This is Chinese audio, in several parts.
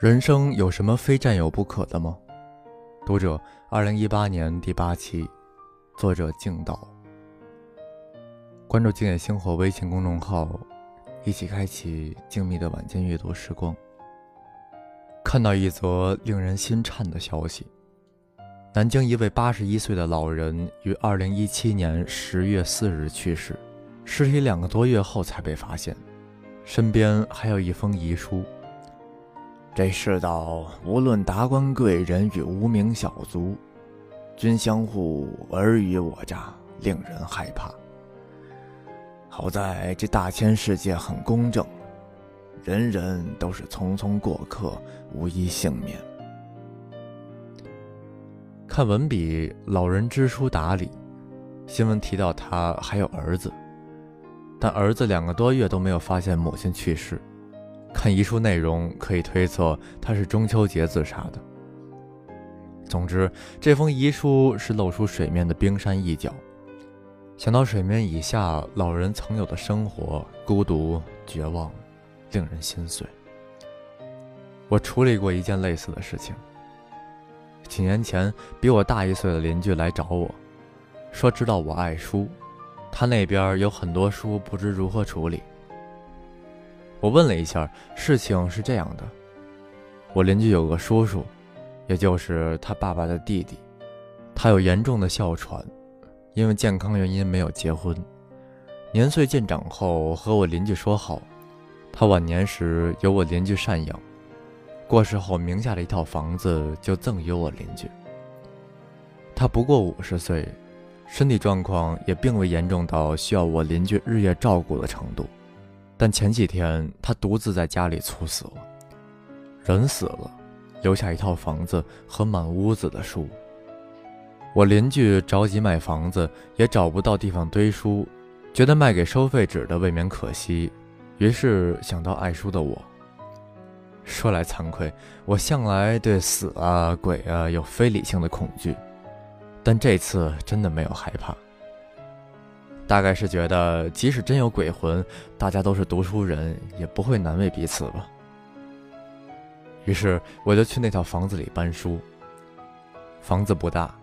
人生有什么非占有不可的吗？读者，二零一八年第八期，作者静岛。关注“静野星火”微信公众号，一起开启静谧的晚间阅读时光。看到一则令人心颤的消息：南京一位八十一岁的老人于二零一七年十月四日去世，尸体两个多月后才被发现，身边还有一封遗书。这世道，无论达官贵人与无名小卒，均相互尔虞我诈，令人害怕。好在这大千世界很公正，人人都是匆匆过客，无一幸免。看文笔，老人知书达理。新闻提到他还有儿子，但儿子两个多月都没有发现母亲去世。看遗书内容，可以推测他是中秋节自杀的。总之，这封遗书是露出水面的冰山一角。想到水面以下老人曾有的生活，孤独、绝望，令人心碎。我处理过一件类似的事情。几年前，比我大一岁的邻居来找我，说知道我爱书，他那边有很多书，不知如何处理。我问了一下，事情是这样的：我邻居有个叔叔，也就是他爸爸的弟弟，他有严重的哮喘，因为健康原因没有结婚。年岁渐长后，和我邻居说好，他晚年时由我邻居赡养，过世后名下的一套房子就赠予我邻居。他不过五十岁，身体状况也并未严重到需要我邻居日夜照顾的程度。但前几天他独自在家里猝死了。人死了，留下一套房子和满屋子的书。我邻居着急卖房子，也找不到地方堆书，觉得卖给收废纸的未免可惜，于是想到爱书的我。说来惭愧，我向来对死啊鬼啊有非理性的恐惧，但这次真的没有害怕。大概是觉得，即使真有鬼魂，大家都是读书人，也不会难为彼此吧。于是我就去那套房子里搬书。房子不大，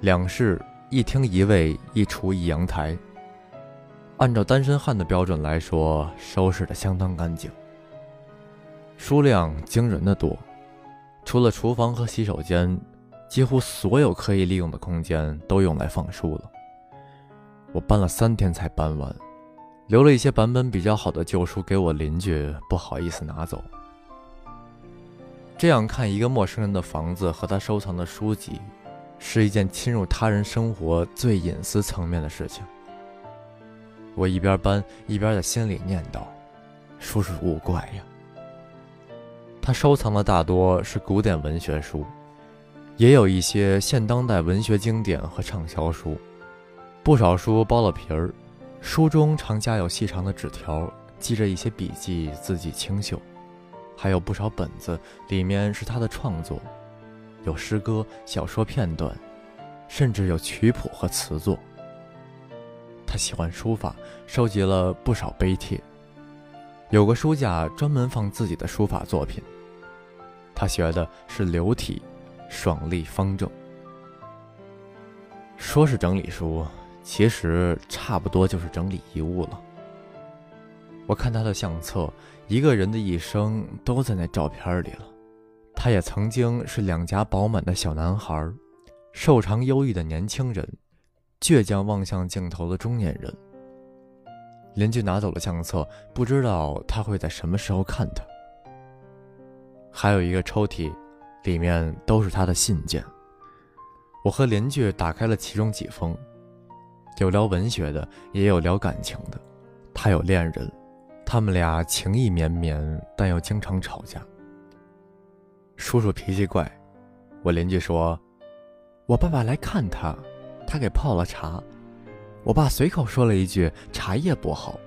两室一厅一卫一厨一阳台。按照单身汉的标准来说，收拾的相当干净。书量惊人的多，除了厨房和洗手间，几乎所有可以利用的空间都用来放书了。我搬了三天才搬完，留了一些版本比较好的旧书给我邻居，不好意思拿走。这样看一个陌生人的房子和他收藏的书籍，是一件侵入他人生活最隐私层面的事情。我一边搬一边在心里念叨：“叔叔勿怪呀。”他收藏的大多是古典文学书，也有一些现当代文学经典和畅销书。不少书剥了皮儿，书中常夹有细长的纸条，记着一些笔记，字迹清秀；还有不少本子，里面是他的创作，有诗歌、小说片段，甚至有曲谱和词作。他喜欢书法，收集了不少碑帖，有个书架专门放自己的书法作品。他学的是流体，爽利方正。说是整理书。其实差不多就是整理遗物了。我看他的相册，一个人的一生都在那照片里了。他也曾经是两颊饱满的小男孩，瘦长忧郁的年轻人，倔强望向镜头的中年人。邻居拿走了相册，不知道他会在什么时候看他。还有一个抽屉，里面都是他的信件。我和邻居打开了其中几封。有聊文学的，也有聊感情的。他有恋人，他们俩情意绵绵，但又经常吵架。叔叔脾气怪，我邻居说，我爸爸来看他，他给泡了茶。我爸随口说了一句茶叶不好，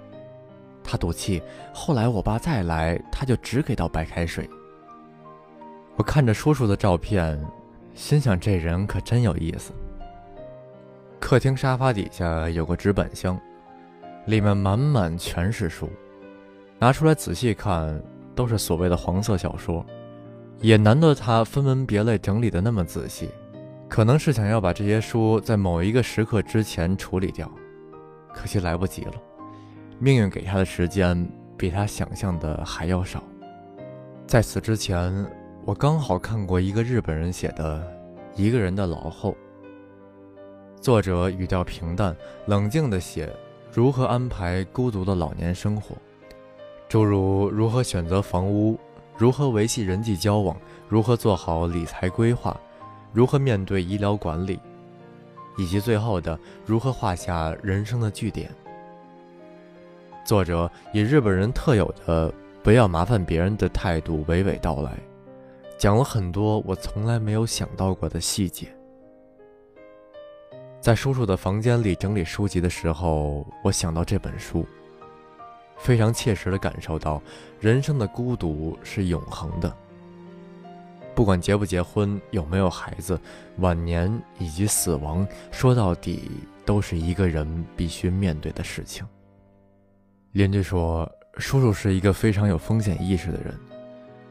他赌气。后来我爸再来，他就只给倒白开水。我看着叔叔的照片，心想这人可真有意思。客厅沙发底下有个纸板箱，里面满满全是书，拿出来仔细看，都是所谓的黄色小说，也难得他分门别类整理的那么仔细，可能是想要把这些书在某一个时刻之前处理掉，可惜来不及了。命运给他的时间比他想象的还要少。在此之前，我刚好看过一个日本人写的《一个人的老后》，作者语调平淡，冷静地写如何安排孤独的老年生活，诸如如何选择房屋。如何维系人际交往？如何做好理财规划？如何面对医疗管理？以及最后的如何画下人生的句点？作者以日本人特有的不要麻烦别人的态度娓娓道来，讲了很多我从来没有想到过的细节。在叔叔的房间里整理书籍的时候，我想到这本书。非常切实地感受到，人生的孤独是永恒的。不管结不结婚，有没有孩子，晚年以及死亡，说到底都是一个人必须面对的事情。邻居说，叔叔是一个非常有风险意识的人，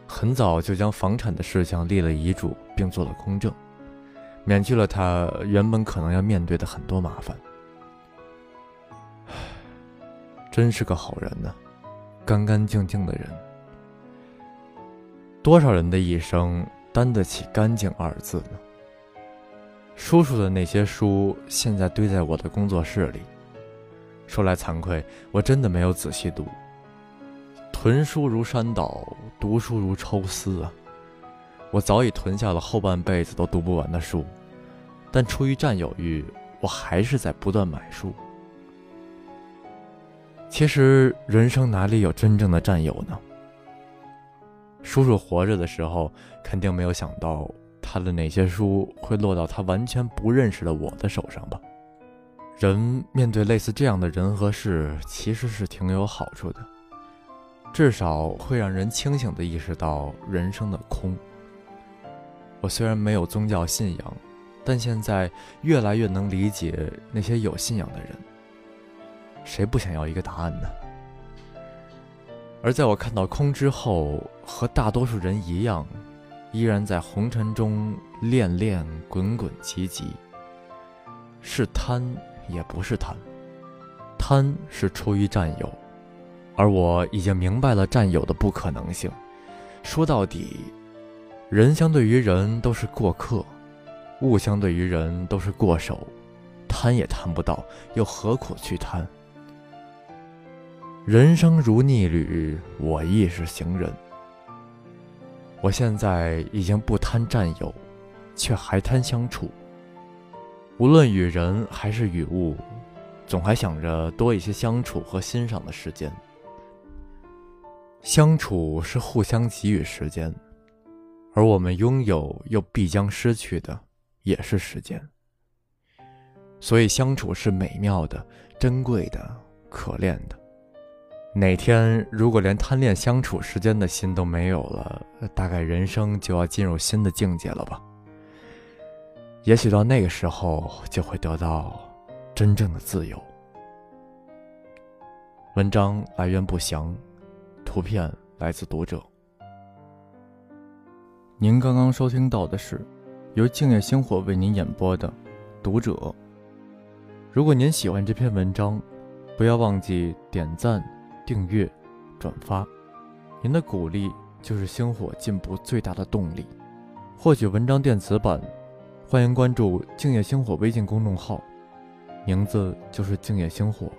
很早就将房产的事项立了遗嘱，并做了公证，免去了他原本可能要面对的很多麻烦。真是个好人呢，干干净净的人。多少人的一生担得起“干净”二字呢？叔叔的那些书现在堆在我的工作室里。说来惭愧，我真的没有仔细读。囤书如山倒，读书如抽丝啊！我早已囤下了后半辈子都读不完的书，但出于占有欲，我还是在不断买书。其实人生哪里有真正的占有呢？叔叔活着的时候，肯定没有想到他的哪些书会落到他完全不认识的我的手上吧。人面对类似这样的人和事，其实是挺有好处的，至少会让人清醒地意识到人生的空。我虽然没有宗教信仰，但现在越来越能理解那些有信仰的人。谁不想要一个答案呢？而在我看到空之后，和大多数人一样，依然在红尘中恋恋滚滚急急。是贪，也不是贪，贪是出于占有，而我已经明白了占有的不可能性。说到底，人相对于人都是过客，物相对于人都是过手，贪也贪不到，又何苦去贪？人生如逆旅，我亦是行人。我现在已经不贪占有，却还贪相处。无论与人还是与物，总还想着多一些相处和欣赏的时间。相处是互相给予时间，而我们拥有又必将失去的，也是时间。所以，相处是美妙的、珍贵的、可恋的。哪天如果连贪恋相处时间的心都没有了，大概人生就要进入新的境界了吧？也许到那个时候就会得到真正的自由。文章来源不详，图片来自读者。您刚刚收听到的是由静夜星火为您演播的《读者》。如果您喜欢这篇文章，不要忘记点赞。订阅、转发，您的鼓励就是星火进步最大的动力。获取文章电子版，欢迎关注“静夜星火”微信公众号，名字就是“静夜星火”。